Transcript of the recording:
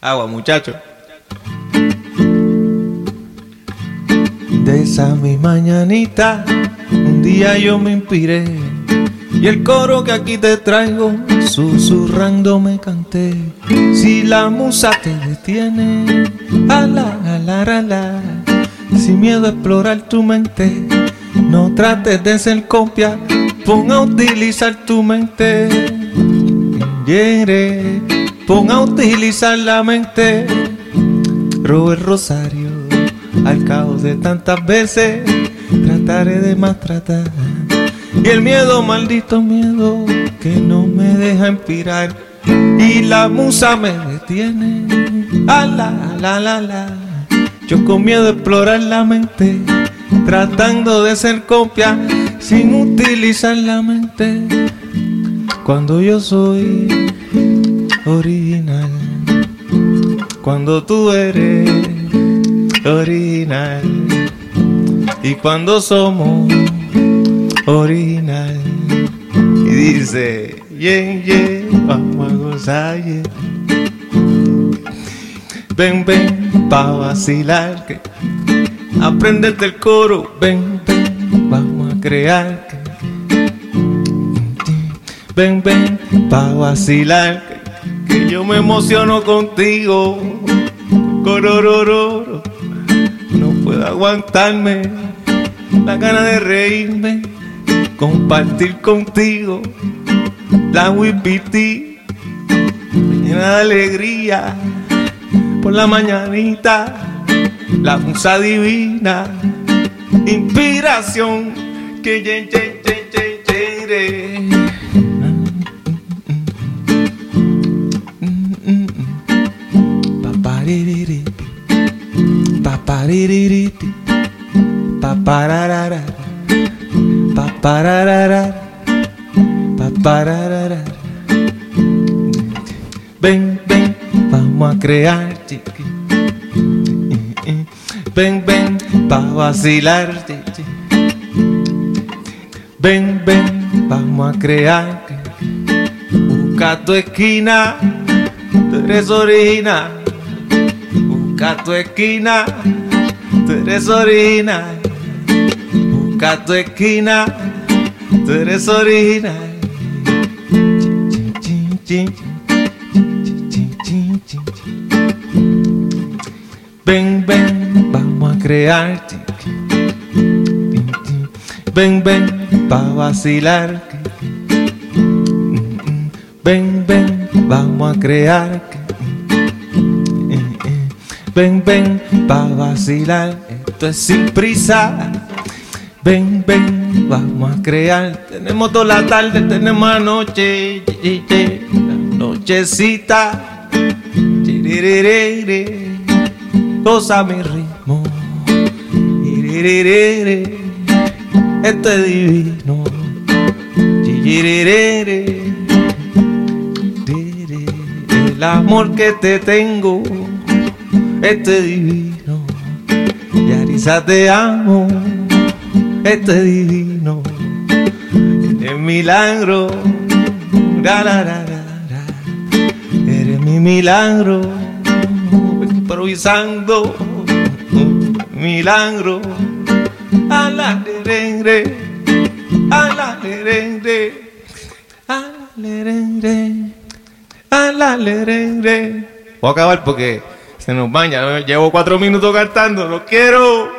Agua, muchacho. De esa mi mañanita, un día yo me inspiré. Y el coro que aquí te traigo, susurrando me canté. Si la musa te detiene, ala, ala, ala, sin miedo a explorar tu mente, no trates de ser copia, pon a utilizar tu mente. Yere, pon a utilizar la mente. Robert Rosario, al cabo de tantas veces, trataré de maltratar. Y el miedo, maldito miedo, que no me deja inspirar. Y la musa me detiene. Ala, la, la, la. Yo con miedo a explorar la mente, tratando de ser copia sin utilizar la mente. Cuando yo soy original, cuando tú eres original, y cuando somos original. Y dice, yeah, yeah, vamos a gozar. Ven, ven, pa' vacilar, que aprendete el coro, ven, ven, vamos a crear. Que, ven, ven, pa' vacilar, yo me emociono contigo. Cororororo, no puedo aguantarme la gana de reírme, compartir contigo la wipiti, llena de alegría por la mañanita, la musa divina, inspiración que yen, yen, yen, Ven, ven, vamos a crear. Ven, ven, pa' vacilar, chiqui. Ven, ven, vamos a crear. Busca tu esquina, tú eres original. Busca tu esquina, eres original. Busca tu esquina, tú eres original. Ven, ven, vamos a crear. Ven, ven, pa' vacilar. Ven, ven, vamos a crear. Ven, ven, pa' vacilar. Esto es sin prisa. Ven, ven, vamos a crear. Tenemos toda la tarde, tenemos la noche. La nochecita. Goza mi ritmo. Esto es divino. El amor que te tengo, esto es divino. Yarisa te amo, esto es divino. Eres milagro, ra, ra, ra, eres mi milagro. Improvisando, milagro. A la lerengre, a la lerengre, a la lerengre. A la lerengre. Voy a acabar porque se nos baña. Llevo cuatro minutos cantando. No quiero.